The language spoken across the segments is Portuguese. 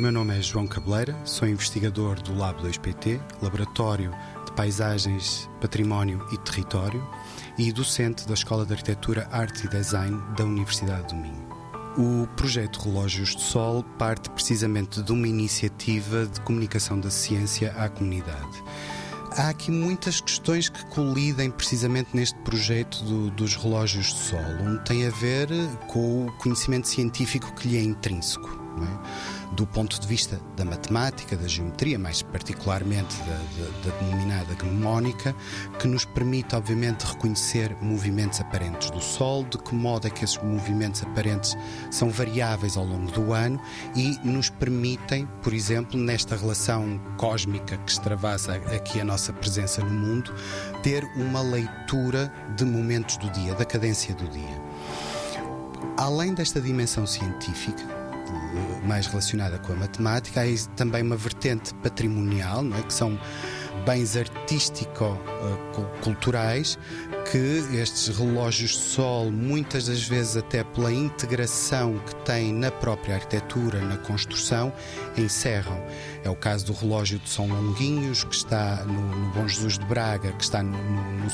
meu nome é João Cabeleira, sou investigador do Lab 2PT, Laboratório de Paisagens, Património e Território, e docente da Escola de Arquitetura, Arte e Design da Universidade do Minho. O projeto Relógios de Sol parte precisamente de uma iniciativa de comunicação da ciência à comunidade. Há aqui muitas questões que colidem precisamente neste projeto do, dos relógios de sol. Um tem a ver com o conhecimento científico que lhe é intrínseco. É? do ponto de vista da matemática, da geometria, mais particularmente da, da, da denominada gnomónica, que nos permite, obviamente, reconhecer movimentos aparentes do Sol, de que modo é que esses movimentos aparentes são variáveis ao longo do ano e nos permitem, por exemplo, nesta relação cósmica que extravasa aqui a nossa presença no mundo, ter uma leitura de momentos do dia, da cadência do dia. Além desta dimensão científica, mais relacionada com a matemática, há também uma vertente patrimonial, não é? que são bens artístico-culturais que estes relógios de sol, muitas das vezes até pela integração que têm na própria arquitetura, na construção, encerram. É o caso do relógio de São Longuinhos, que está no, no Bom Jesus de Braga, que está no, no,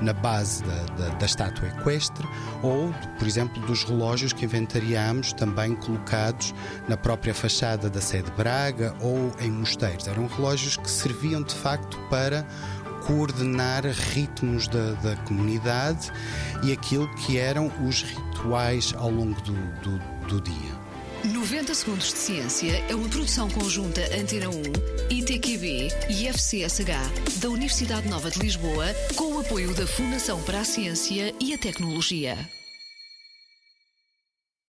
na base da, da, da, estátua equestre, ou, por exemplo, dos relógios que inventariámos também colocados na própria fachada da sede de Braga ou em mosteiros. Eram relógios que serviam de facto para coordenar ritmos da, da comunidade e aquilo que eram os rituais ao longo do, do, do dia. 90 Segundos de Ciência é uma produção conjunta Antena 1, ITQB e FCSH da Universidade Nova de Lisboa, com o apoio da Fundação para a Ciência e a Tecnologia.